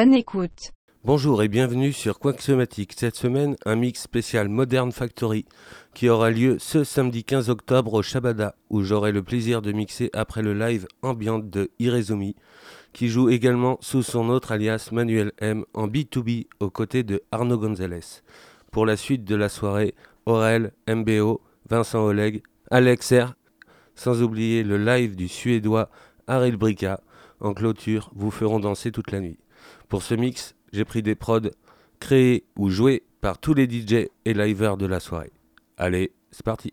Bonne écoute. Bonjour et bienvenue sur Quaxomatic. Cette semaine, un mix spécial Modern Factory qui aura lieu ce samedi 15 octobre au Shabada où j'aurai le plaisir de mixer après le live ambiante de Irezumi qui joue également sous son autre alias Manuel M en B2B aux côtés de Arnaud Gonzalez. Pour la suite de la soirée, Aurel, MBO, Vincent Oleg, Alex R, sans oublier le live du suédois Ariel Brica. En clôture, vous feront danser toute la nuit. Pour ce mix, j'ai pris des prods créés ou joués par tous les DJ et livers de la soirée. Allez, c'est parti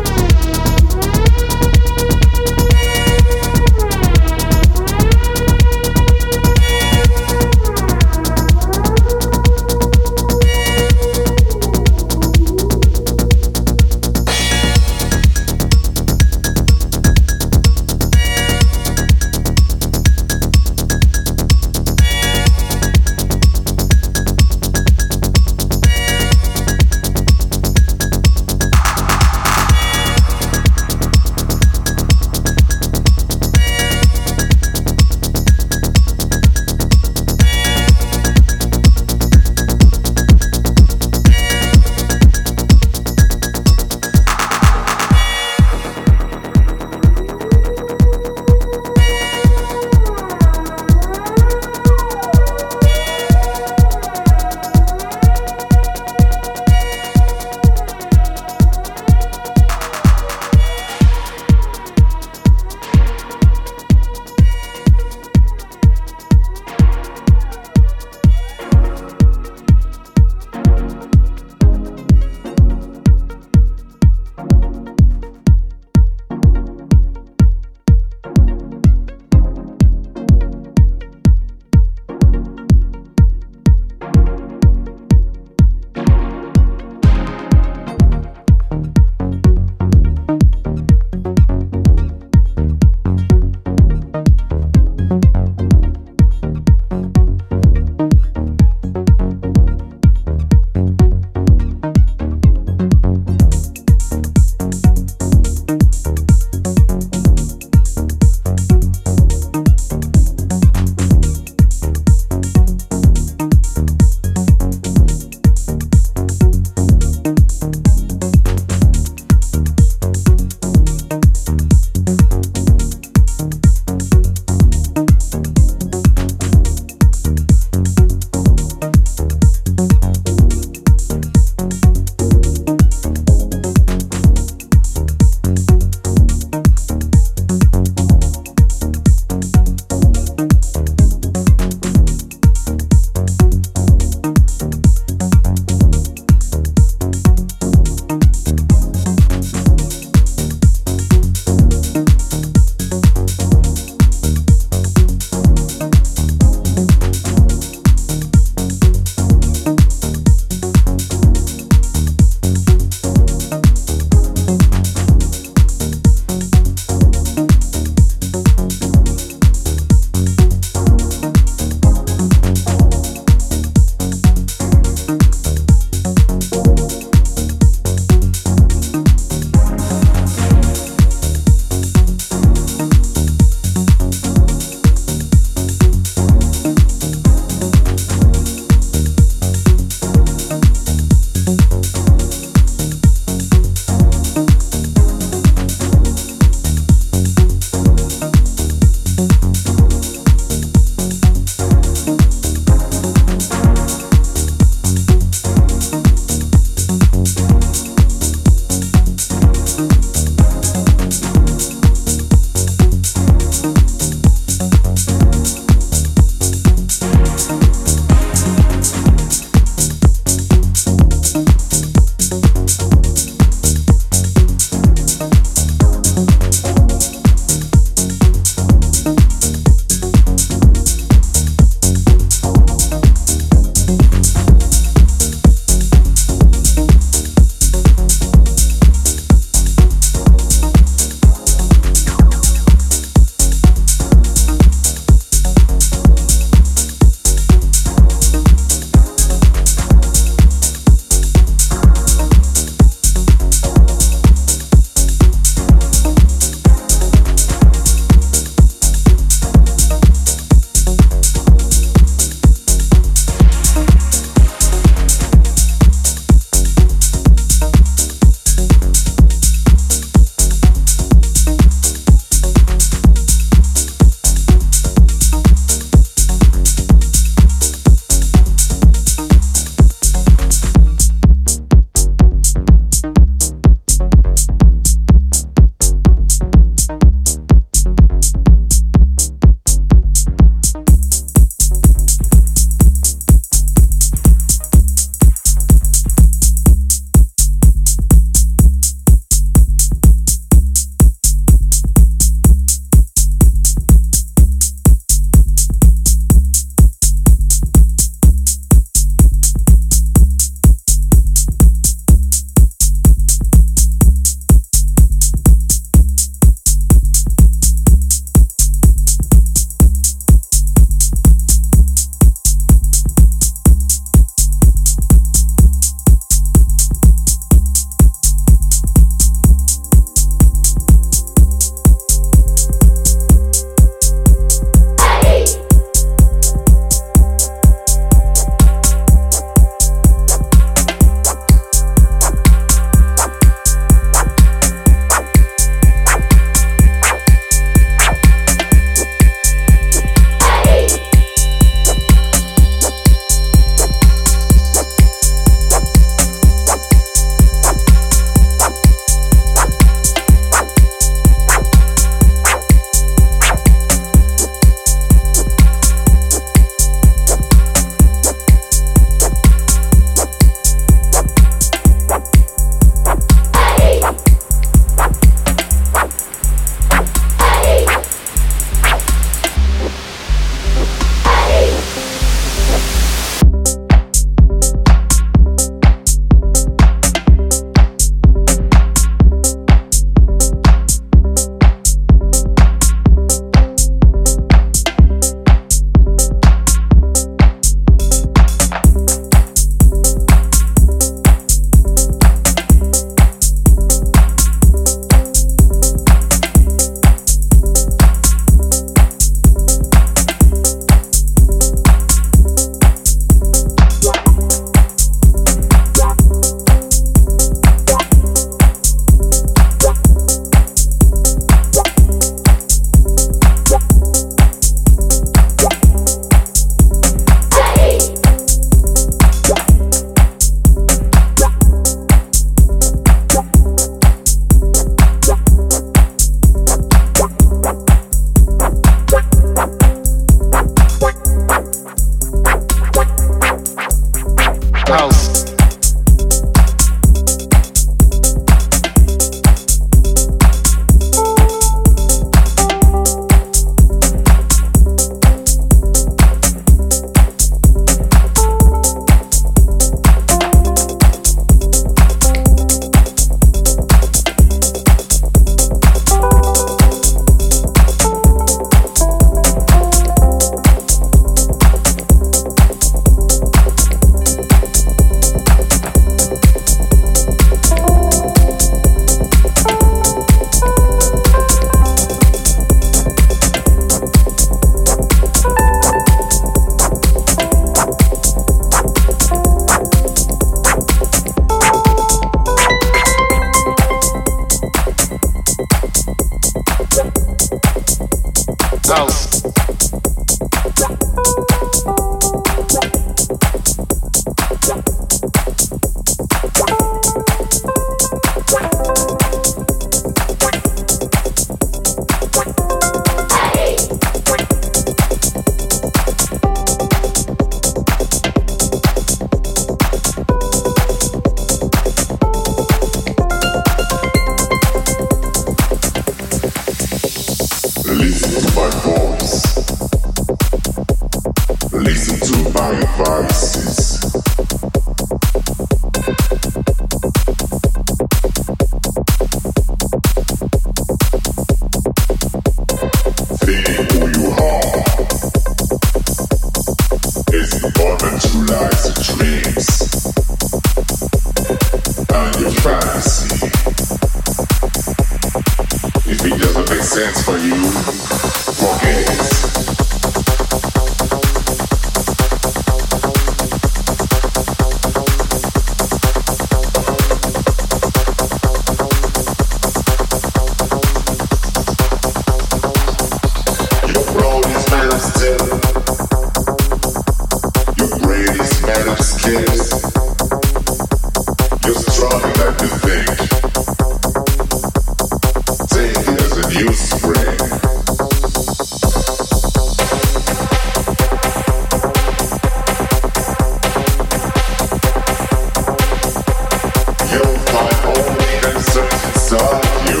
stop you.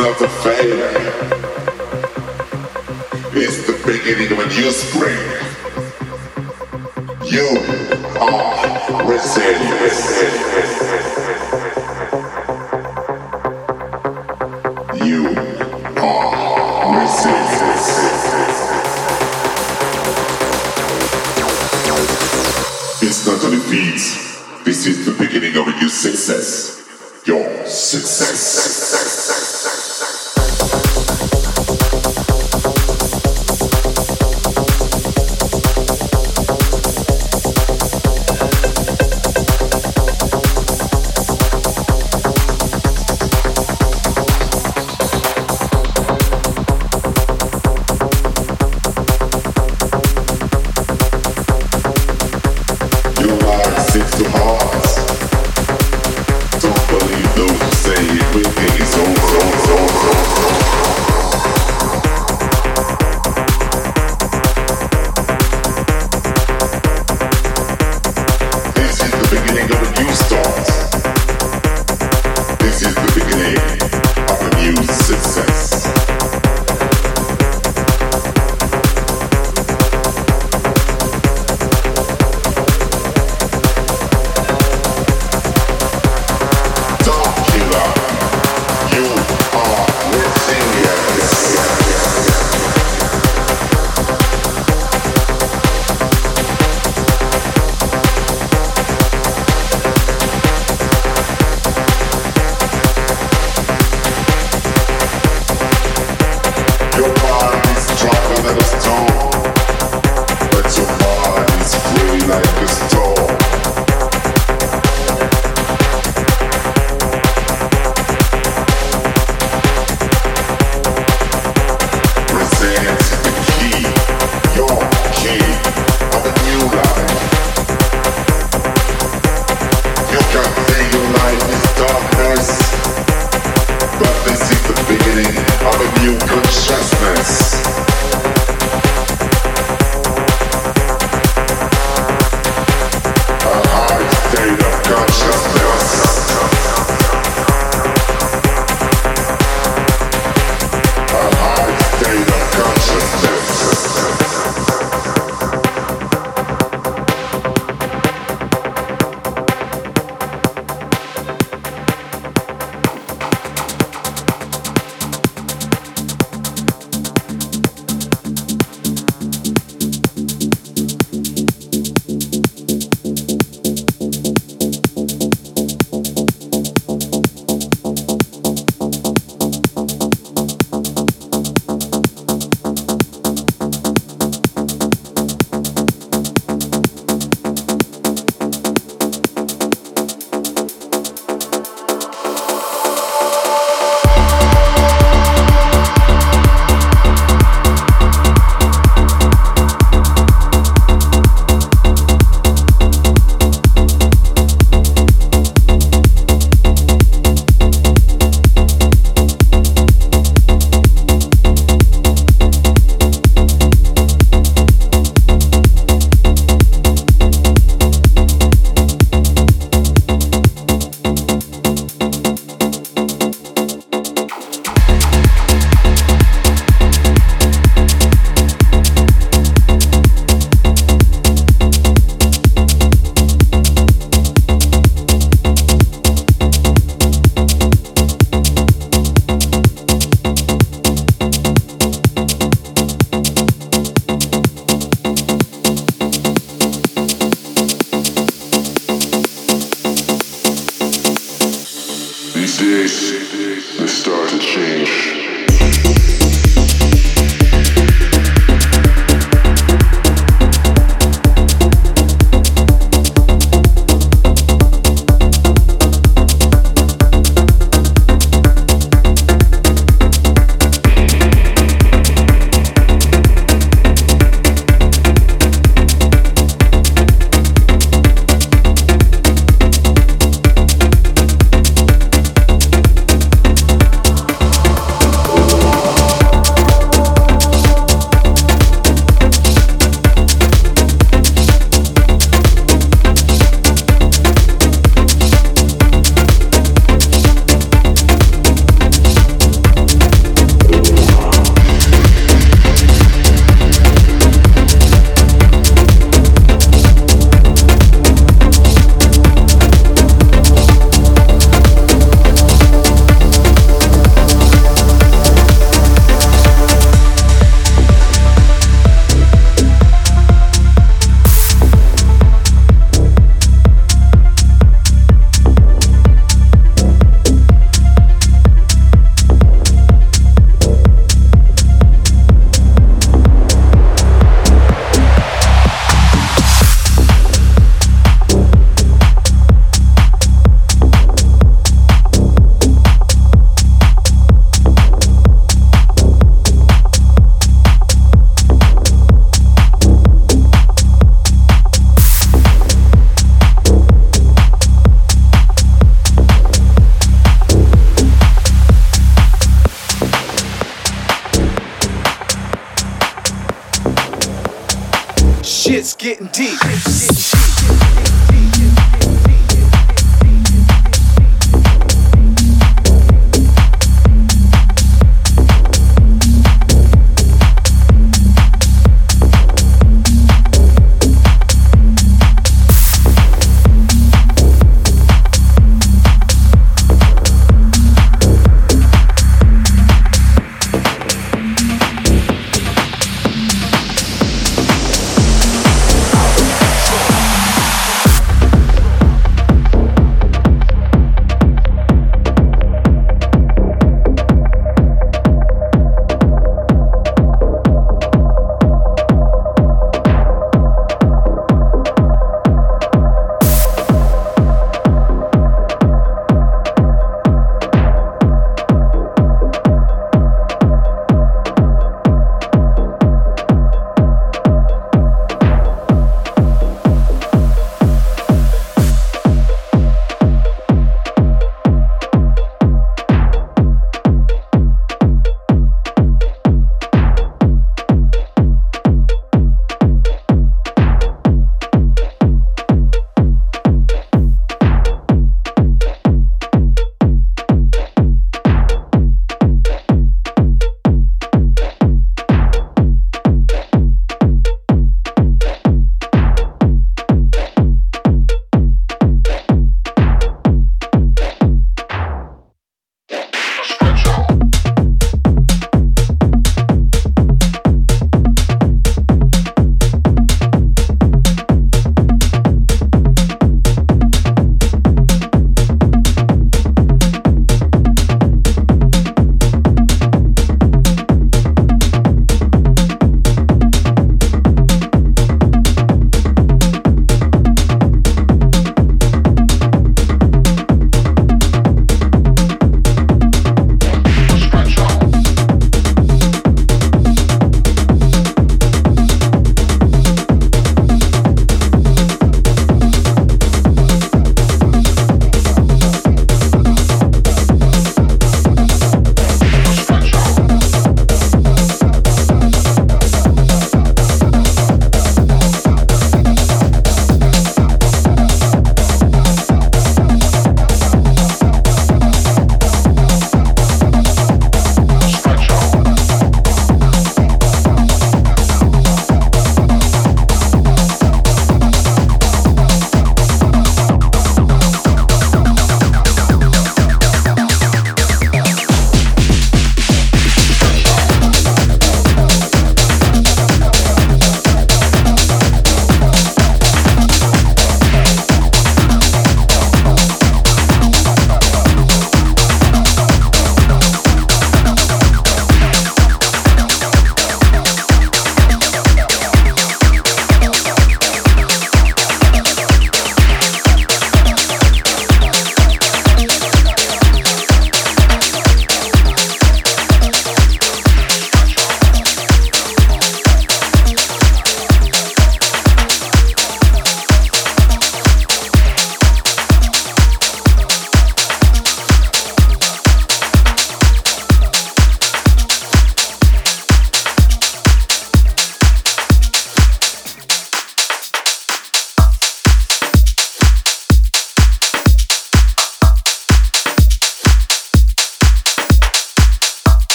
not the failure. It's the beginning when you spring. You are resilient.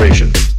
demonstration.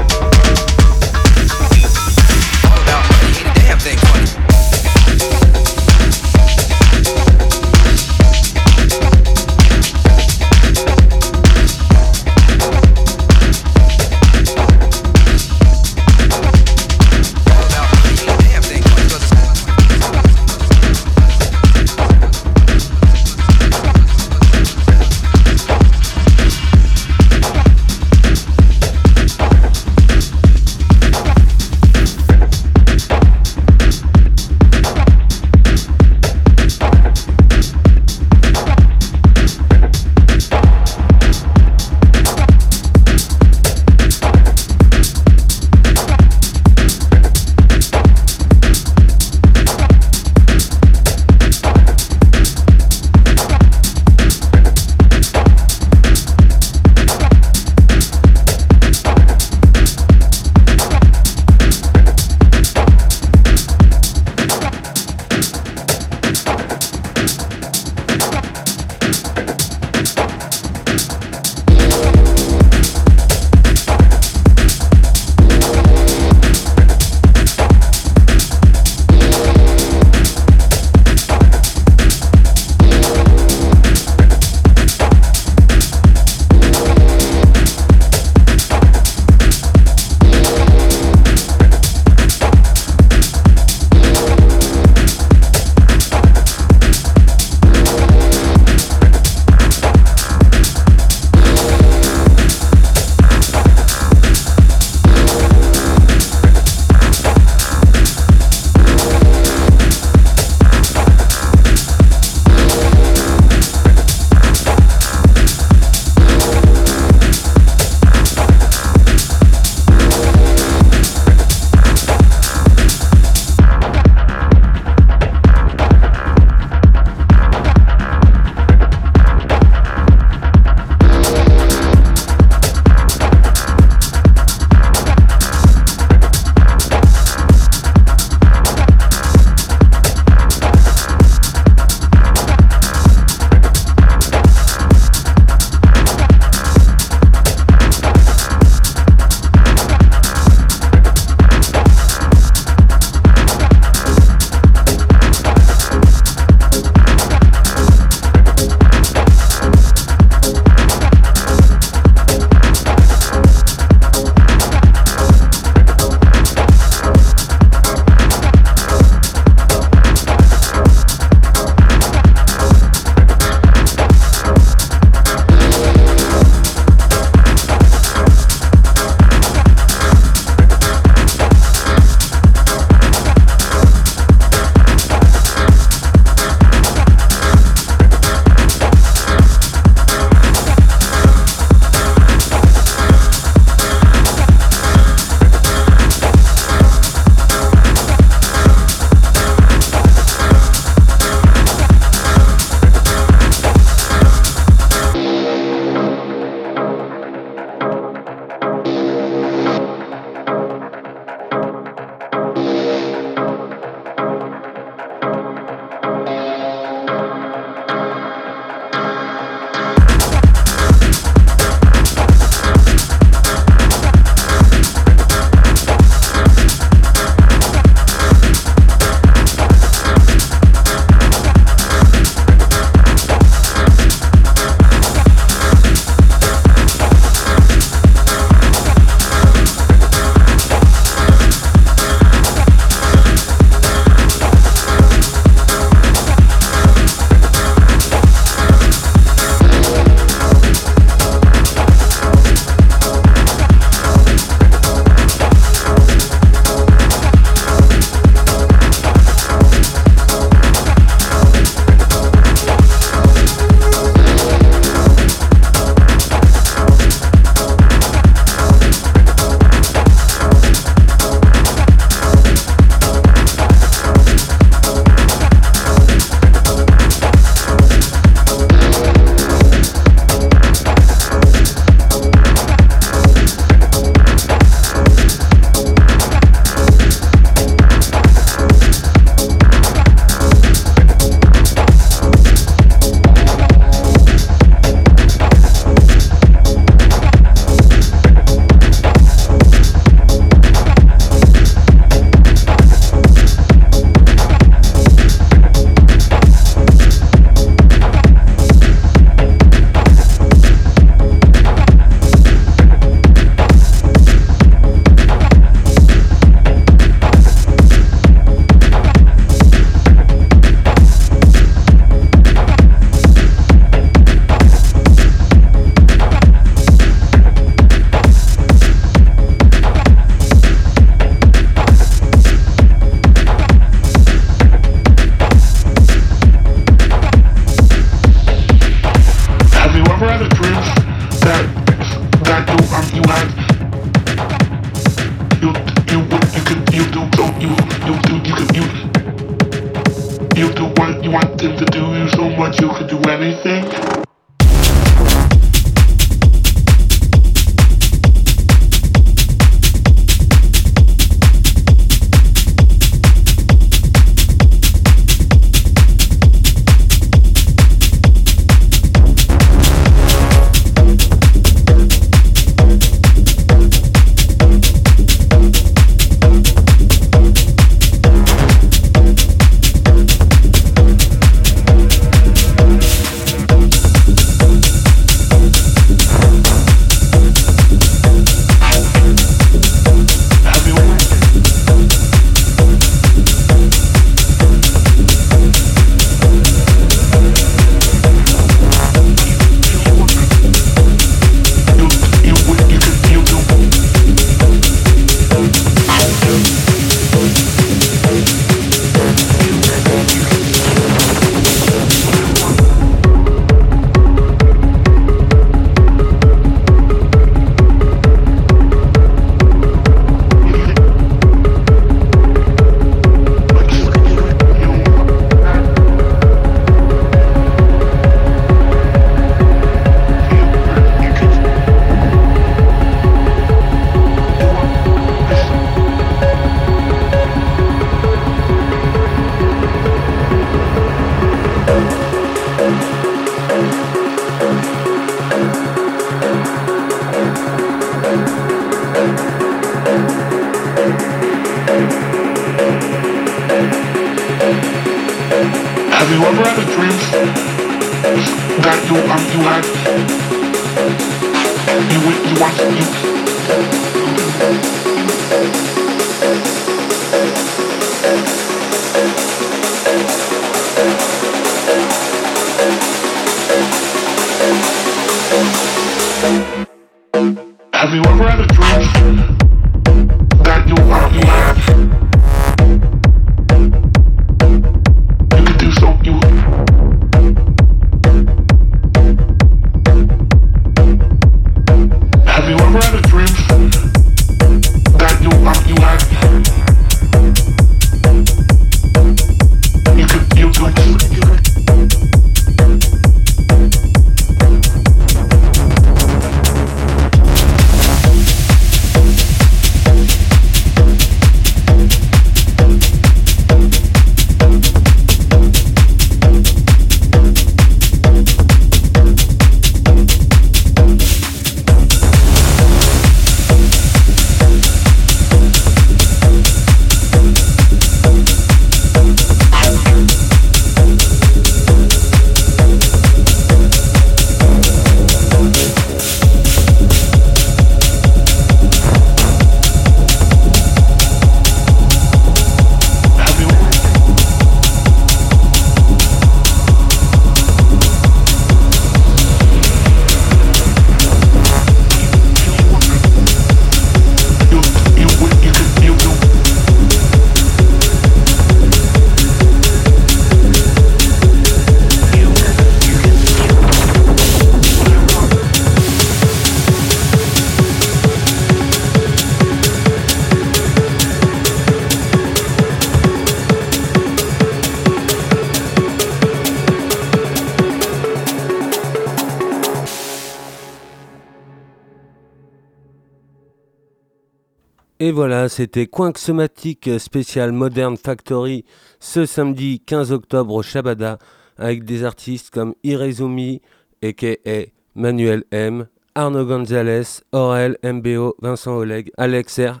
C'était Coinxomatic spécial Modern Factory ce samedi 15 octobre au Shabada avec des artistes comme Irezumi, a.k.a. Manuel M, Arnaud Gonzalez, Aurel, MBO, Vincent Oleg, Alex R,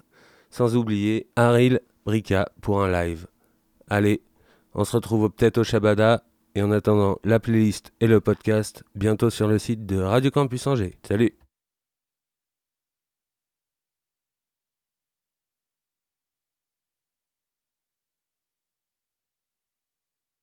sans oublier Aril Brica pour un live. Allez, on se retrouve peut-être au Shabada et en attendant la playlist et le podcast bientôt sur le site de Radio Campus Angers. Salut